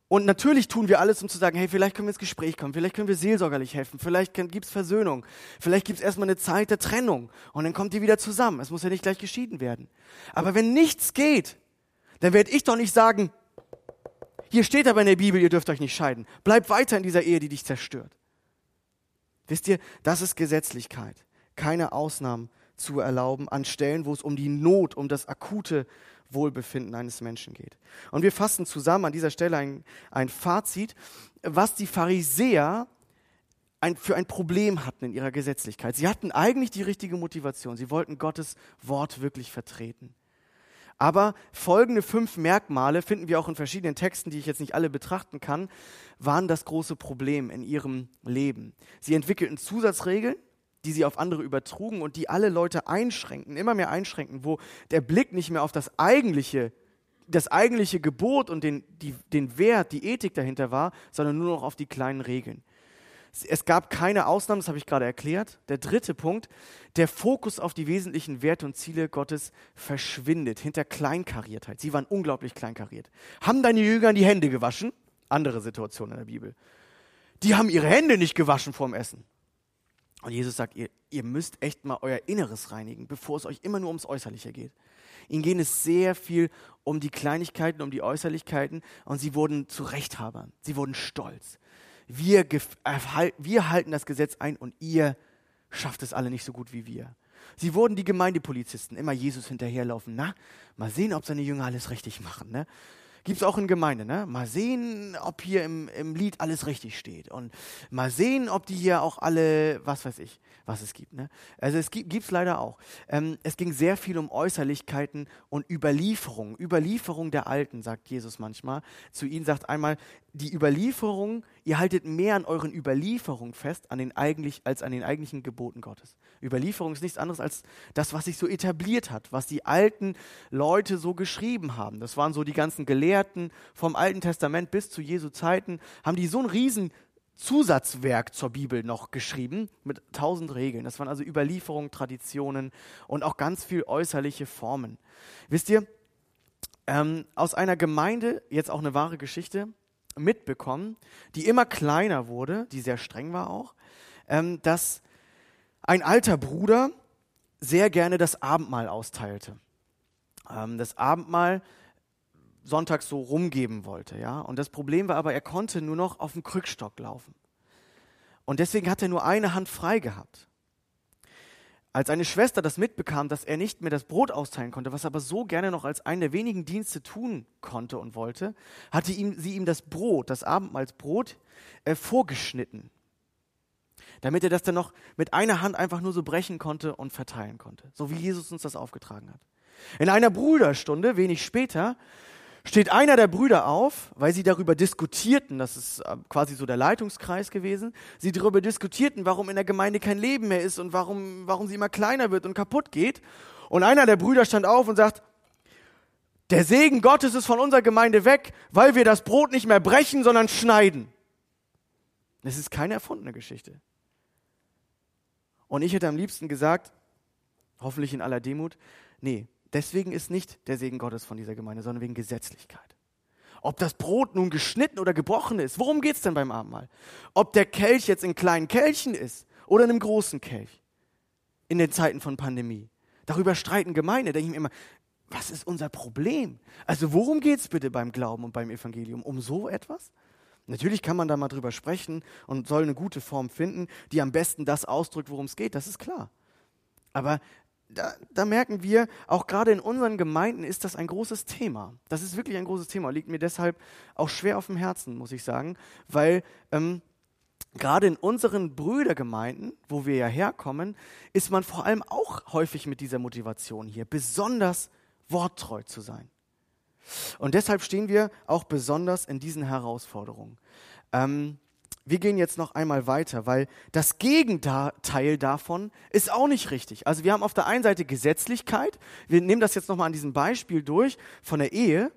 Und natürlich tun wir alles, um zu sagen, hey, vielleicht können wir ins Gespräch kommen, vielleicht können wir seelsorgerlich helfen, vielleicht gibt es Versöhnung, vielleicht gibt es erstmal eine Zeit der Trennung und dann kommt ihr wieder zusammen. Es muss ja nicht gleich geschieden werden. Aber wenn nichts geht, dann werde ich doch nicht sagen, hier steht aber in der Bibel, ihr dürft euch nicht scheiden. Bleib weiter in dieser Ehe, die dich zerstört. Wisst ihr, das ist Gesetzlichkeit. Keine Ausnahmen zu erlauben an Stellen, wo es um die Not, um das akute Wohlbefinden eines Menschen geht. Und wir fassen zusammen an dieser Stelle ein, ein Fazit, was die Pharisäer ein, für ein Problem hatten in ihrer Gesetzlichkeit. Sie hatten eigentlich die richtige Motivation. Sie wollten Gottes Wort wirklich vertreten. Aber folgende fünf Merkmale finden wir auch in verschiedenen Texten, die ich jetzt nicht alle betrachten kann, waren das große Problem in ihrem Leben. Sie entwickelten Zusatzregeln, die sie auf andere übertrugen und die alle Leute einschränken, immer mehr einschränken, wo der Blick nicht mehr auf das eigentliche, das eigentliche Gebot und den, die, den Wert, die Ethik dahinter war, sondern nur noch auf die kleinen Regeln. Es gab keine Ausnahmen, das habe ich gerade erklärt. Der dritte Punkt, der Fokus auf die wesentlichen Werte und Ziele Gottes verschwindet hinter Kleinkariertheit. Sie waren unglaublich kleinkariert. Haben deine Jünger die Hände gewaschen? Andere Situation in der Bibel. Die haben ihre Hände nicht gewaschen vorm Essen. Und Jesus sagt, ihr, ihr müsst echt mal euer Inneres reinigen, bevor es euch immer nur ums Äußerliche geht. Ihnen ging es sehr viel um die Kleinigkeiten, um die Äußerlichkeiten und sie wurden zu Rechthabern. Sie wurden stolz. Wir, wir halten das Gesetz ein und ihr schafft es alle nicht so gut wie wir. Sie wurden die Gemeindepolizisten, immer Jesus hinterherlaufen. Na, mal sehen, ob seine Jünger alles richtig machen. Ne? Gibt es auch in Gemeinde, ne? Mal sehen, ob hier im, im Lied alles richtig steht. Und mal sehen, ob die hier auch alle, was weiß ich, was es gibt. Ne? Also es gibt es leider auch. Ähm, es ging sehr viel um Äußerlichkeiten und Überlieferung. Überlieferung der Alten, sagt Jesus manchmal. Zu ihnen sagt einmal, die Überlieferung, ihr haltet mehr an euren Überlieferungen fest an den eigentlich, als an den eigentlichen Geboten Gottes. Überlieferung ist nichts anderes als das, was sich so etabliert hat, was die alten Leute so geschrieben haben. Das waren so die ganzen Gelehrten vom Alten Testament bis zu Jesu Zeiten, haben die so einen riesen Zusatzwerk zur Bibel noch geschrieben mit tausend Regeln. Das waren also Überlieferungen, Traditionen und auch ganz viel äußerliche Formen. Wisst ihr, ähm, aus einer Gemeinde, jetzt auch eine wahre Geschichte, mitbekommen, die immer kleiner wurde, die sehr streng war auch, ähm, dass ein alter Bruder sehr gerne das Abendmahl austeilte. Ähm, das Abendmahl sonntags so rumgeben wollte. Ja? Und das Problem war aber, er konnte nur noch auf dem Krückstock laufen. Und deswegen hat er nur eine Hand frei gehabt. Als eine Schwester das mitbekam, dass er nicht mehr das Brot austeilen konnte, was er aber so gerne noch als einen der wenigen Dienste tun konnte und wollte, hatte ihm, sie ihm das Brot, das Abendmahlsbrot, äh, vorgeschnitten. Damit er das dann noch mit einer Hand einfach nur so brechen konnte und verteilen konnte. So wie Jesus uns das aufgetragen hat. In einer Bruderstunde, wenig später, steht einer der Brüder auf, weil sie darüber diskutierten, das ist äh, quasi so der Leitungskreis gewesen, sie darüber diskutierten, warum in der Gemeinde kein Leben mehr ist und warum, warum sie immer kleiner wird und kaputt geht. Und einer der Brüder stand auf und sagt, der Segen Gottes ist von unserer Gemeinde weg, weil wir das Brot nicht mehr brechen, sondern schneiden. Das ist keine erfundene Geschichte. Und ich hätte am liebsten gesagt, hoffentlich in aller Demut, nee, Deswegen ist nicht der Segen Gottes von dieser Gemeinde, sondern wegen Gesetzlichkeit. Ob das Brot nun geschnitten oder gebrochen ist, worum geht es denn beim Abendmahl? Ob der Kelch jetzt in kleinen Kelchen ist oder in einem großen Kelch in den Zeiten von Pandemie. Darüber streiten Gemeinde. denke ich mir immer, was ist unser Problem? Also worum geht es bitte beim Glauben und beim Evangelium? Um so etwas? Natürlich kann man da mal drüber sprechen und soll eine gute Form finden, die am besten das ausdrückt, worum es geht, das ist klar. Aber da, da, merken wir, auch gerade in unseren Gemeinden ist das ein großes Thema. Das ist wirklich ein großes Thema, liegt mir deshalb auch schwer auf dem Herzen, muss ich sagen, weil ähm, gerade in unseren Brüdergemeinden, wo wir ja herkommen, ist man vor allem auch häufig mit dieser Motivation hier, besonders worttreu zu sein. Und deshalb stehen wir auch besonders in diesen Herausforderungen. Ähm, wir gehen jetzt noch einmal weiter, weil das Gegenteil davon ist auch nicht richtig. Also wir haben auf der einen Seite Gesetzlichkeit, wir nehmen das jetzt nochmal an diesem Beispiel durch von der Ehe,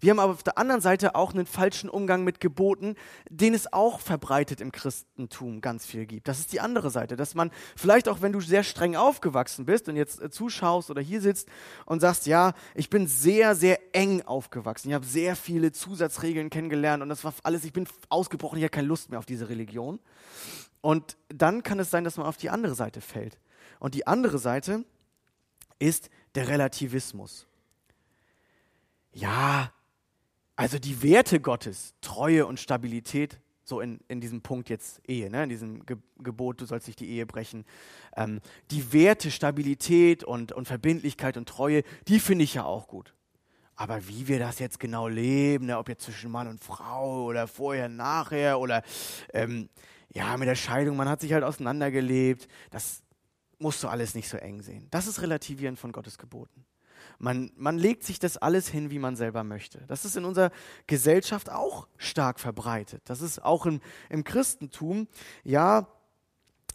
wir haben aber auf der anderen Seite auch einen falschen Umgang mit Geboten, den es auch verbreitet im Christentum ganz viel gibt. Das ist die andere Seite, dass man vielleicht auch, wenn du sehr streng aufgewachsen bist und jetzt äh, zuschaust oder hier sitzt und sagst, ja, ich bin sehr, sehr eng aufgewachsen. Ich habe sehr viele Zusatzregeln kennengelernt und das war alles, ich bin ausgebrochen, ich habe keine Lust mehr auf diese Religion. Und dann kann es sein, dass man auf die andere Seite fällt. Und die andere Seite ist der Relativismus ja, also die Werte Gottes, Treue und Stabilität, so in, in diesem Punkt jetzt Ehe, ne, in diesem Ge Gebot, du sollst nicht die Ehe brechen. Ähm, die Werte Stabilität und, und Verbindlichkeit und Treue, die finde ich ja auch gut. Aber wie wir das jetzt genau leben, ne, ob jetzt zwischen Mann und Frau oder vorher, nachher oder ähm, ja, mit der Scheidung, man hat sich halt auseinandergelebt, das musst du alles nicht so eng sehen. Das ist Relativieren von Gottes Geboten. Man, man legt sich das alles hin, wie man selber möchte. Das ist in unserer Gesellschaft auch stark verbreitet. Das ist auch im, im Christentum. Ja,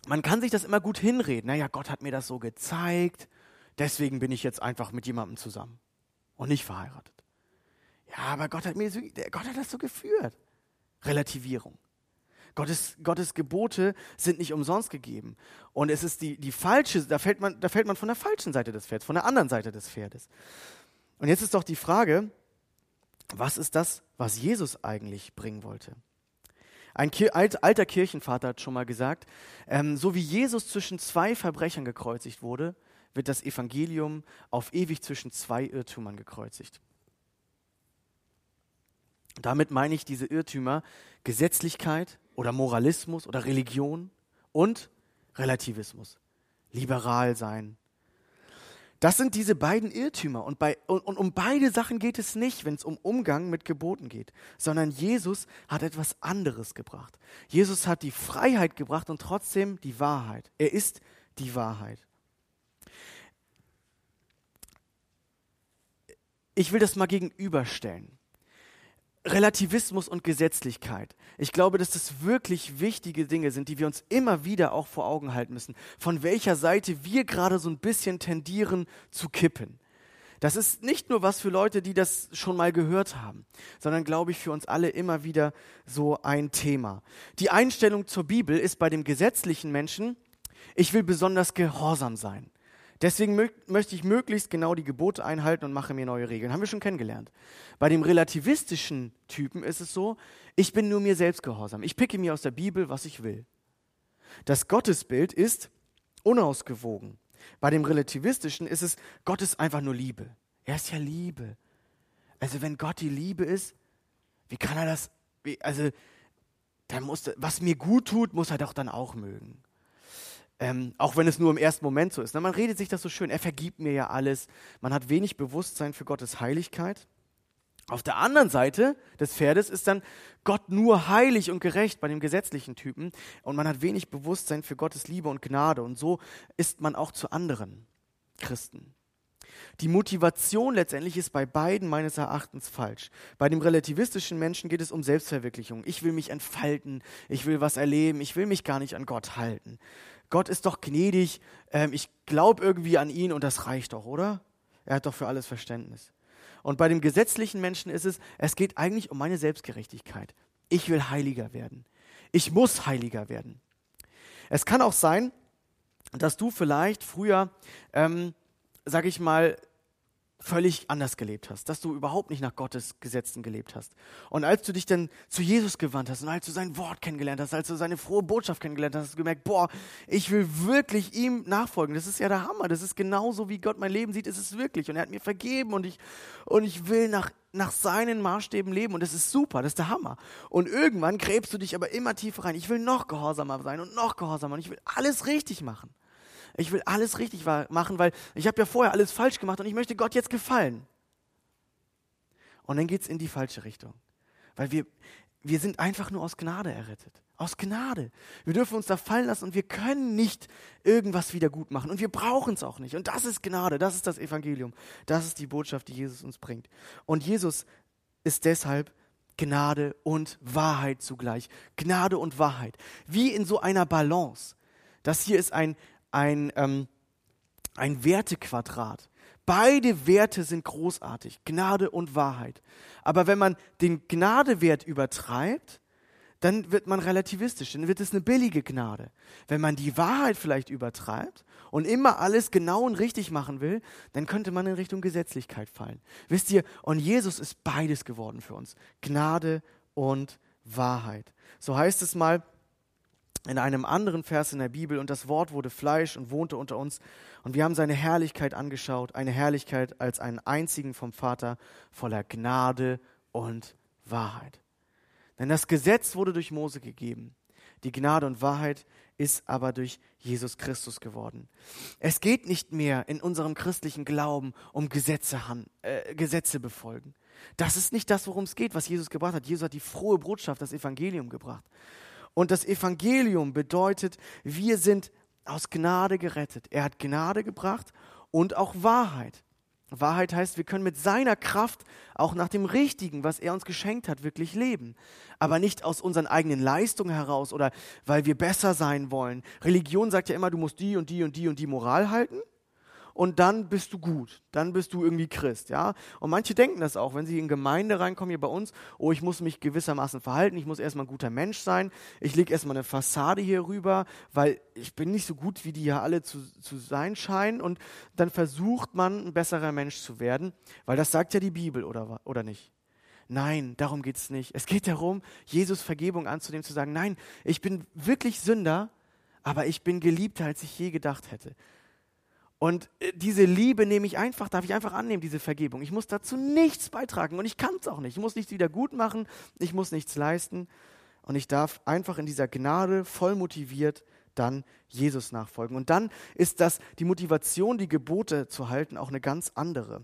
man kann sich das immer gut hinreden. Naja, Gott hat mir das so gezeigt, deswegen bin ich jetzt einfach mit jemandem zusammen und nicht verheiratet. Ja, aber Gott hat, mir so, Gott hat das so geführt. Relativierung. Gottes, Gottes Gebote sind nicht umsonst gegeben. Und es ist die, die falsche, da fällt, man, da fällt man von der falschen Seite des Pferdes, von der anderen Seite des Pferdes. Und jetzt ist doch die Frage, was ist das, was Jesus eigentlich bringen wollte? Ein alter Kirchenvater hat schon mal gesagt, ähm, so wie Jesus zwischen zwei Verbrechern gekreuzigt wurde, wird das Evangelium auf ewig zwischen zwei Irrtümern gekreuzigt. Damit meine ich diese Irrtümer Gesetzlichkeit oder Moralismus oder Religion und Relativismus. Liberal sein. Das sind diese beiden Irrtümer. Und, bei, und, und um beide Sachen geht es nicht, wenn es um Umgang mit Geboten geht, sondern Jesus hat etwas anderes gebracht. Jesus hat die Freiheit gebracht und trotzdem die Wahrheit. Er ist die Wahrheit. Ich will das mal gegenüberstellen. Relativismus und Gesetzlichkeit. Ich glaube, dass das wirklich wichtige Dinge sind, die wir uns immer wieder auch vor Augen halten müssen, von welcher Seite wir gerade so ein bisschen tendieren zu kippen. Das ist nicht nur was für Leute, die das schon mal gehört haben, sondern glaube ich für uns alle immer wieder so ein Thema. Die Einstellung zur Bibel ist bei dem gesetzlichen Menschen, ich will besonders gehorsam sein. Deswegen mö möchte ich möglichst genau die Gebote einhalten und mache mir neue Regeln. Haben wir schon kennengelernt. Bei dem relativistischen Typen ist es so, ich bin nur mir selbst gehorsam. Ich picke mir aus der Bibel, was ich will. Das Gottesbild ist unausgewogen. Bei dem relativistischen ist es, Gott ist einfach nur Liebe. Er ist ja Liebe. Also wenn Gott die Liebe ist, wie kann er das, wie, also dann muss, was mir gut tut, muss er doch dann auch mögen. Ähm, auch wenn es nur im ersten Moment so ist. Na, man redet sich das so schön, er vergibt mir ja alles. Man hat wenig Bewusstsein für Gottes Heiligkeit. Auf der anderen Seite des Pferdes ist dann Gott nur heilig und gerecht bei dem gesetzlichen Typen und man hat wenig Bewusstsein für Gottes Liebe und Gnade und so ist man auch zu anderen Christen. Die Motivation letztendlich ist bei beiden meines Erachtens falsch. Bei dem relativistischen Menschen geht es um Selbstverwirklichung. Ich will mich entfalten, ich will was erleben, ich will mich gar nicht an Gott halten. Gott ist doch gnädig, ähm, ich glaube irgendwie an ihn und das reicht doch, oder? Er hat doch für alles Verständnis. Und bei dem gesetzlichen Menschen ist es, es geht eigentlich um meine Selbstgerechtigkeit. Ich will heiliger werden. Ich muss heiliger werden. Es kann auch sein, dass du vielleicht früher, ähm, sag ich mal, völlig anders gelebt hast, dass du überhaupt nicht nach Gottes Gesetzen gelebt hast. Und als du dich dann zu Jesus gewandt hast und als du sein Wort kennengelernt hast, als du seine frohe Botschaft kennengelernt hast, hast du gemerkt, boah, ich will wirklich ihm nachfolgen. Das ist ja der Hammer. Das ist genauso, wie Gott mein Leben sieht, ist es wirklich. Und er hat mir vergeben und ich, und ich will nach, nach seinen Maßstäben leben. Und das ist super, das ist der Hammer. Und irgendwann gräbst du dich aber immer tiefer rein. Ich will noch gehorsamer sein und noch gehorsamer und ich will alles richtig machen. Ich will alles richtig machen, weil ich habe ja vorher alles falsch gemacht und ich möchte Gott jetzt gefallen. Und dann geht es in die falsche Richtung. Weil wir, wir sind einfach nur aus Gnade errettet. Aus Gnade. Wir dürfen uns da fallen lassen und wir können nicht irgendwas wieder gut machen. Und wir brauchen es auch nicht. Und das ist Gnade, das ist das Evangelium. Das ist die Botschaft, die Jesus uns bringt. Und Jesus ist deshalb Gnade und Wahrheit zugleich. Gnade und Wahrheit. Wie in so einer Balance. Das hier ist ein, ein, ähm, ein Wertequadrat. Beide Werte sind großartig, Gnade und Wahrheit. Aber wenn man den Gnadewert übertreibt, dann wird man relativistisch, dann wird es eine billige Gnade. Wenn man die Wahrheit vielleicht übertreibt und immer alles genau und richtig machen will, dann könnte man in Richtung Gesetzlichkeit fallen. Wisst ihr, und Jesus ist beides geworden für uns, Gnade und Wahrheit. So heißt es mal in einem anderen Vers in der Bibel, und das Wort wurde Fleisch und wohnte unter uns, und wir haben seine Herrlichkeit angeschaut, eine Herrlichkeit als einen einzigen vom Vater, voller Gnade und Wahrheit. Denn das Gesetz wurde durch Mose gegeben, die Gnade und Wahrheit ist aber durch Jesus Christus geworden. Es geht nicht mehr in unserem christlichen Glauben um Gesetze, äh, Gesetze befolgen. Das ist nicht das, worum es geht, was Jesus gebracht hat. Jesus hat die frohe Botschaft, das Evangelium gebracht. Und das Evangelium bedeutet, wir sind aus Gnade gerettet. Er hat Gnade gebracht und auch Wahrheit. Wahrheit heißt, wir können mit seiner Kraft auch nach dem Richtigen, was er uns geschenkt hat, wirklich leben. Aber nicht aus unseren eigenen Leistungen heraus oder weil wir besser sein wollen. Religion sagt ja immer, du musst die und die und die und die Moral halten und dann bist du gut, dann bist du irgendwie Christ, ja. Und manche denken das auch, wenn sie in Gemeinde reinkommen hier bei uns, oh, ich muss mich gewissermaßen verhalten, ich muss erstmal ein guter Mensch sein, ich lege erstmal eine Fassade hier rüber, weil ich bin nicht so gut, wie die ja alle zu, zu sein scheinen und dann versucht man, ein besserer Mensch zu werden, weil das sagt ja die Bibel, oder, oder nicht? Nein, darum geht es nicht. Es geht darum, Jesus Vergebung anzunehmen, zu sagen, nein, ich bin wirklich Sünder, aber ich bin geliebter, als ich je gedacht hätte. Und äh, diese Liebe nehme ich einfach, darf ich einfach annehmen, diese Vergebung. Ich muss dazu nichts beitragen und ich kann es auch nicht. Ich muss nichts wieder gut machen, ich muss nichts leisten. Und ich darf einfach in dieser Gnade voll motiviert dann Jesus nachfolgen. Und dann ist das die Motivation, die Gebote zu halten, auch eine ganz andere.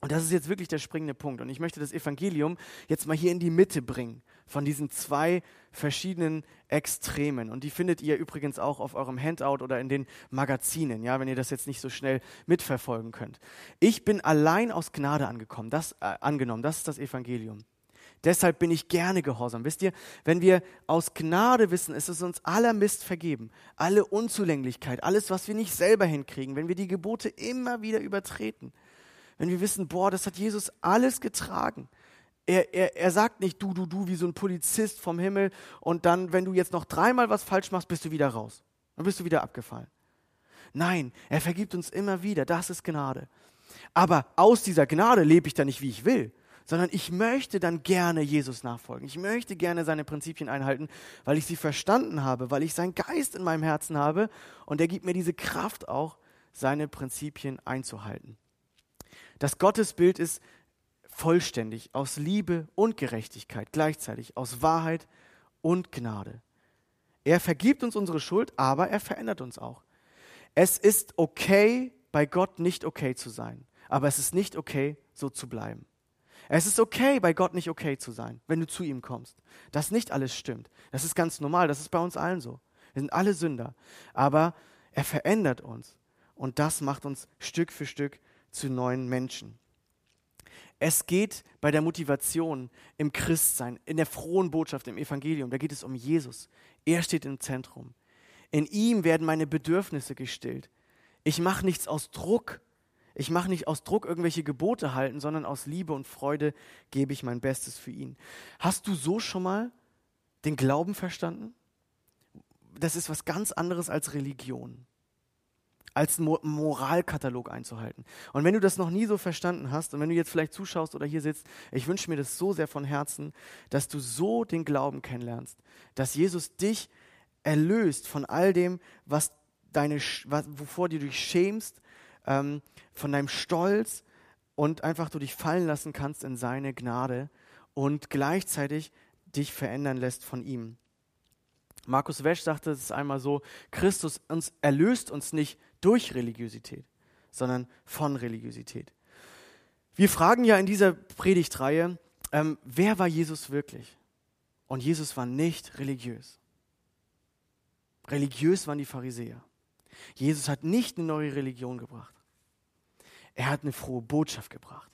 Und das ist jetzt wirklich der springende Punkt. Und ich möchte das Evangelium jetzt mal hier in die Mitte bringen von diesen zwei verschiedenen Extremen. Und die findet ihr übrigens auch auf eurem Handout oder in den Magazinen, ja, wenn ihr das jetzt nicht so schnell mitverfolgen könnt. Ich bin allein aus Gnade angekommen, das, äh, angenommen. Das ist das Evangelium. Deshalb bin ich gerne gehorsam. Wisst ihr, wenn wir aus Gnade wissen, ist es uns aller Mist vergeben, alle Unzulänglichkeit, alles, was wir nicht selber hinkriegen, wenn wir die Gebote immer wieder übertreten, wenn wir wissen, boah, das hat Jesus alles getragen. Er, er, er sagt nicht du, du, du wie so ein Polizist vom Himmel und dann, wenn du jetzt noch dreimal was falsch machst, bist du wieder raus. Dann bist du wieder abgefallen. Nein, er vergibt uns immer wieder. Das ist Gnade. Aber aus dieser Gnade lebe ich dann nicht, wie ich will, sondern ich möchte dann gerne Jesus nachfolgen. Ich möchte gerne seine Prinzipien einhalten, weil ich sie verstanden habe, weil ich seinen Geist in meinem Herzen habe und er gibt mir diese Kraft auch, seine Prinzipien einzuhalten. Das Gottesbild ist vollständig aus Liebe und Gerechtigkeit gleichzeitig, aus Wahrheit und Gnade. Er vergibt uns unsere Schuld, aber er verändert uns auch. Es ist okay, bei Gott nicht okay zu sein, aber es ist nicht okay, so zu bleiben. Es ist okay, bei Gott nicht okay zu sein, wenn du zu ihm kommst. Dass nicht alles stimmt. Das ist ganz normal, das ist bei uns allen so. Wir sind alle Sünder. Aber er verändert uns. Und das macht uns Stück für Stück zu neuen Menschen. Es geht bei der Motivation im Christsein, in der frohen Botschaft, im Evangelium, da geht es um Jesus. Er steht im Zentrum. In ihm werden meine Bedürfnisse gestillt. Ich mache nichts aus Druck. Ich mache nicht aus Druck irgendwelche Gebote halten, sondern aus Liebe und Freude gebe ich mein Bestes für ihn. Hast du so schon mal den Glauben verstanden? Das ist was ganz anderes als Religion als Moralkatalog einzuhalten. Und wenn du das noch nie so verstanden hast und wenn du jetzt vielleicht zuschaust oder hier sitzt, ich wünsche mir das so sehr von Herzen, dass du so den Glauben kennenlernst, dass Jesus dich erlöst von all dem, was deine, was, wovor du dich schämst, ähm, von deinem Stolz und einfach du dich fallen lassen kannst in seine Gnade und gleichzeitig dich verändern lässt von ihm. Markus Wesch sagte es einmal so, Christus uns erlöst uns nicht durch Religiosität, sondern von Religiosität. Wir fragen ja in dieser Predigtreihe, ähm, wer war Jesus wirklich? Und Jesus war nicht religiös. Religiös waren die Pharisäer. Jesus hat nicht eine neue Religion gebracht. Er hat eine frohe Botschaft gebracht.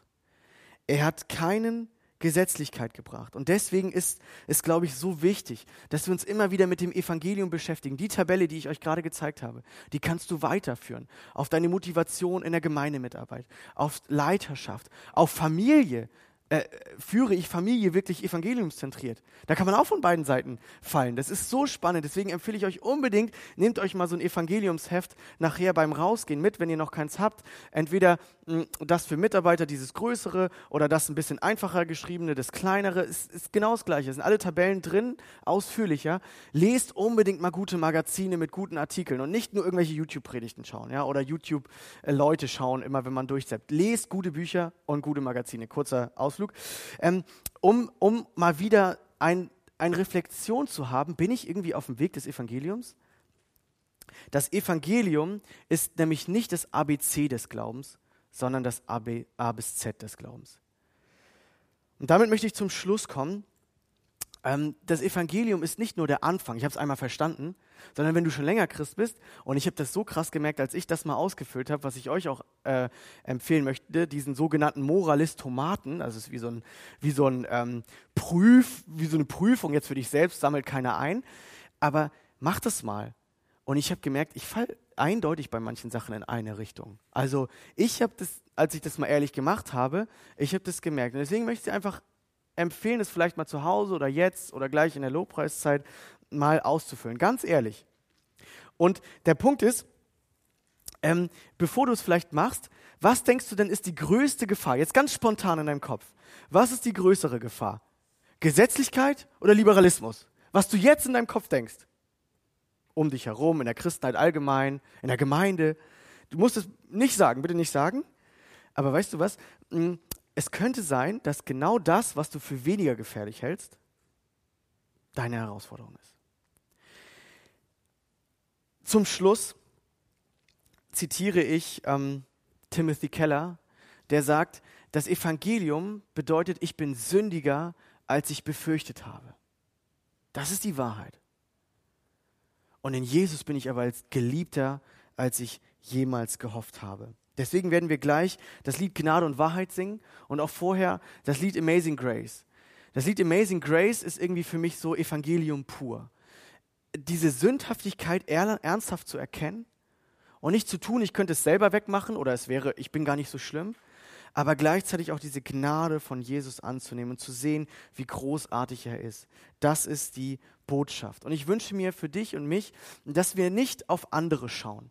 Er hat keinen Gesetzlichkeit gebracht. Und deswegen ist es, glaube ich, so wichtig, dass wir uns immer wieder mit dem Evangelium beschäftigen. Die Tabelle, die ich euch gerade gezeigt habe, die kannst du weiterführen auf deine Motivation in der Gemeindemitarbeit, auf Leiterschaft, auf Familie, äh, führe ich Familie wirklich evangeliumszentriert? Da kann man auch von beiden Seiten fallen. Das ist so spannend. Deswegen empfehle ich euch unbedingt, nehmt euch mal so ein Evangeliumsheft nachher beim Rausgehen mit, wenn ihr noch keins habt. Entweder das für Mitarbeiter, dieses größere, oder das ein bisschen einfacher geschriebene, das kleinere. Es ist genau das Gleiche. Es sind alle Tabellen drin, ausführlicher. Lest unbedingt mal gute Magazine mit guten Artikeln und nicht nur irgendwelche YouTube-Predigten schauen ja, oder YouTube-Leute schauen, immer wenn man durchzappt. Lest gute Bücher und gute Magazine. Kurzer Ausflug. Ausflug, ähm, um, um mal wieder ein, eine Reflexion zu haben, bin ich irgendwie auf dem Weg des Evangeliums? Das Evangelium ist nämlich nicht das ABC des Glaubens, sondern das AB, A bis Z des Glaubens. Und damit möchte ich zum Schluss kommen. Ähm, das Evangelium ist nicht nur der Anfang, ich habe es einmal verstanden, sondern wenn du schon länger Christ bist, und ich habe das so krass gemerkt, als ich das mal ausgefüllt habe, was ich euch auch äh, empfehlen möchte, diesen sogenannten Moralist-Tomaten, also es ist wie so, ein, wie, so ein, ähm, Prüf, wie so eine Prüfung jetzt für dich selbst, sammelt keiner ein, aber mach das mal. Und ich habe gemerkt, ich falle eindeutig bei manchen Sachen in eine Richtung. Also ich habe das, als ich das mal ehrlich gemacht habe, ich habe das gemerkt. Und deswegen möchte ich einfach empfehlen, es vielleicht mal zu Hause oder jetzt oder gleich in der Lobpreiszeit mal auszufüllen. Ganz ehrlich. Und der Punkt ist, ähm, bevor du es vielleicht machst, was denkst du denn ist die größte Gefahr? Jetzt ganz spontan in deinem Kopf. Was ist die größere Gefahr? Gesetzlichkeit oder Liberalismus? Was du jetzt in deinem Kopf denkst. Um dich herum, in der Christenheit allgemein, in der Gemeinde. Du musst es nicht sagen, bitte nicht sagen. Aber weißt du was? Hm, es könnte sein, dass genau das, was du für weniger gefährlich hältst, deine Herausforderung ist. Zum Schluss zitiere ich ähm, Timothy Keller, der sagt, das Evangelium bedeutet, ich bin sündiger, als ich befürchtet habe. Das ist die Wahrheit. Und in Jesus bin ich aber als geliebter, als ich jemals gehofft habe. Deswegen werden wir gleich das Lied Gnade und Wahrheit singen und auch vorher das Lied Amazing Grace. Das Lied Amazing Grace ist irgendwie für mich so Evangelium pur. Diese Sündhaftigkeit ernsthaft zu erkennen und nicht zu tun, ich könnte es selber wegmachen oder es wäre, ich bin gar nicht so schlimm, aber gleichzeitig auch diese Gnade von Jesus anzunehmen und zu sehen, wie großartig er ist. Das ist die Botschaft. Und ich wünsche mir für dich und mich, dass wir nicht auf andere schauen,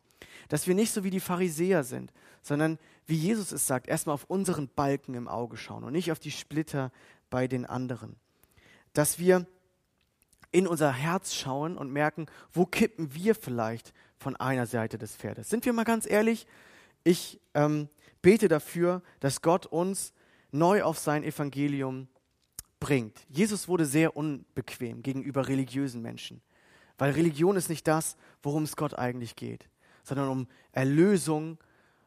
dass wir nicht so wie die Pharisäer sind, sondern wie Jesus es sagt, erstmal auf unseren Balken im Auge schauen und nicht auf die Splitter bei den anderen. Dass wir in unser Herz schauen und merken, wo kippen wir vielleicht von einer Seite des Pferdes. Sind wir mal ganz ehrlich, ich ähm, bete dafür, dass Gott uns neu auf sein Evangelium bringt. Jesus wurde sehr unbequem gegenüber religiösen Menschen, weil Religion ist nicht das, worum es Gott eigentlich geht, sondern um Erlösung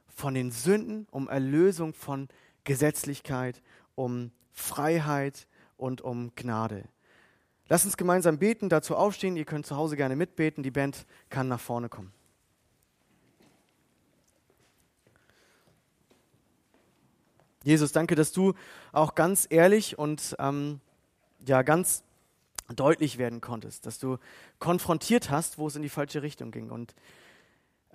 von den Sünden, um Erlösung von Gesetzlichkeit, um Freiheit und um Gnade. Lass uns gemeinsam beten, dazu aufstehen. Ihr könnt zu Hause gerne mitbeten. Die Band kann nach vorne kommen. Jesus, danke, dass du auch ganz ehrlich und ähm, ja ganz deutlich werden konntest, dass du konfrontiert hast, wo es in die falsche Richtung ging. Und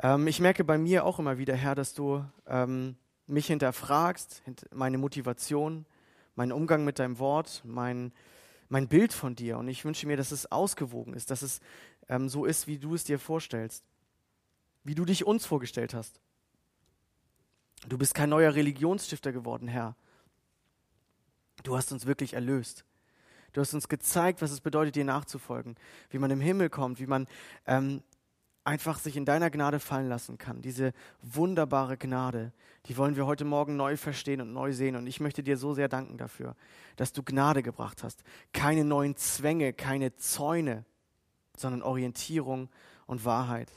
ähm, ich merke bei mir auch immer wieder, Herr, dass du ähm, mich hinterfragst, meine Motivation, meinen Umgang mit deinem Wort, mein, mein Bild von dir. Und ich wünsche mir, dass es ausgewogen ist, dass es ähm, so ist, wie du es dir vorstellst, wie du dich uns vorgestellt hast. Du bist kein neuer Religionsstifter geworden, Herr. Du hast uns wirklich erlöst. Du hast uns gezeigt, was es bedeutet, dir nachzufolgen, wie man im Himmel kommt, wie man ähm, einfach sich in deiner Gnade fallen lassen kann. Diese wunderbare Gnade, die wollen wir heute Morgen neu verstehen und neu sehen. Und ich möchte dir so sehr danken dafür, dass du Gnade gebracht hast. Keine neuen Zwänge, keine Zäune, sondern Orientierung und Wahrheit.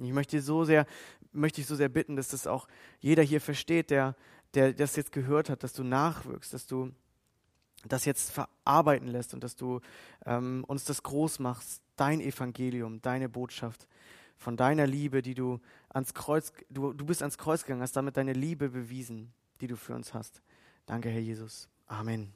Ich möchte dir so sehr, möchte ich so sehr bitten, dass das auch jeder hier versteht, der, der das jetzt gehört hat, dass du nachwirkst, dass du das jetzt verarbeiten lässt und dass du ähm, uns das groß machst, dein Evangelium, deine Botschaft von deiner Liebe, die du ans Kreuz, du, du bist ans Kreuz gegangen, hast damit deine Liebe bewiesen, die du für uns hast. Danke, Herr Jesus. Amen.